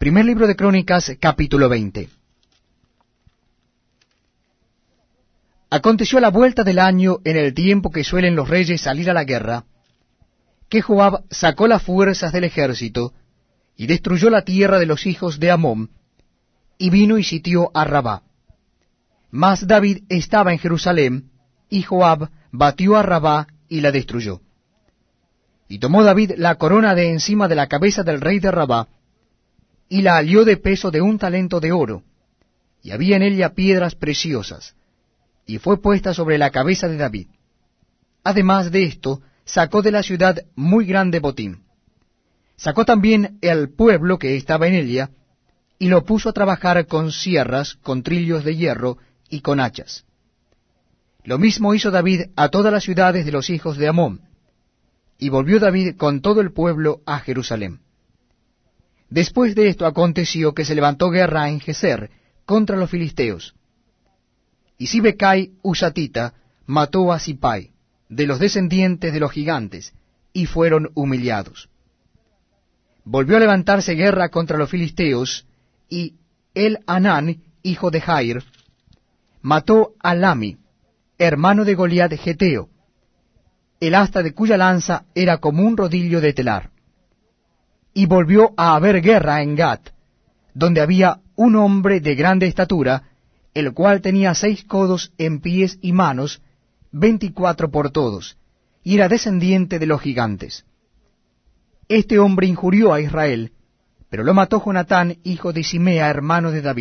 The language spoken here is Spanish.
Primer libro de Crónicas, capítulo 20. Aconteció a la vuelta del año, en el tiempo que suelen los reyes salir a la guerra, que Joab sacó las fuerzas del ejército y destruyó la tierra de los hijos de Amón, y vino y sitió a Rabá. Mas David estaba en Jerusalén, y Joab batió a Rabá y la destruyó. Y tomó David la corona de encima de la cabeza del rey de Rabá, y la alió de peso de un talento de oro, y había en ella piedras preciosas, y fue puesta sobre la cabeza de David. Además de esto, sacó de la ciudad muy grande botín. Sacó también el pueblo que estaba en ella, y lo puso a trabajar con sierras, con trillos de hierro y con hachas. Lo mismo hizo David a todas las ciudades de los hijos de Amón, y volvió David con todo el pueblo a Jerusalén. Después de esto aconteció que se levantó guerra en Geser contra los filisteos. Y Sibecai Usatita mató a Sipai, de los descendientes de los gigantes, y fueron humillados. Volvió a levantarse guerra contra los filisteos, y el Anán, hijo de Jair, mató a Lami, hermano de Goliat Geteo, el asta de cuya lanza era como un rodillo de telar y volvió a haber guerra en Gat, donde había un hombre de grande estatura, el cual tenía seis codos en pies y manos, veinticuatro por todos, y era descendiente de los gigantes. Este hombre injurió a Israel, pero lo mató Jonatán, hijo de Simea, hermano de David.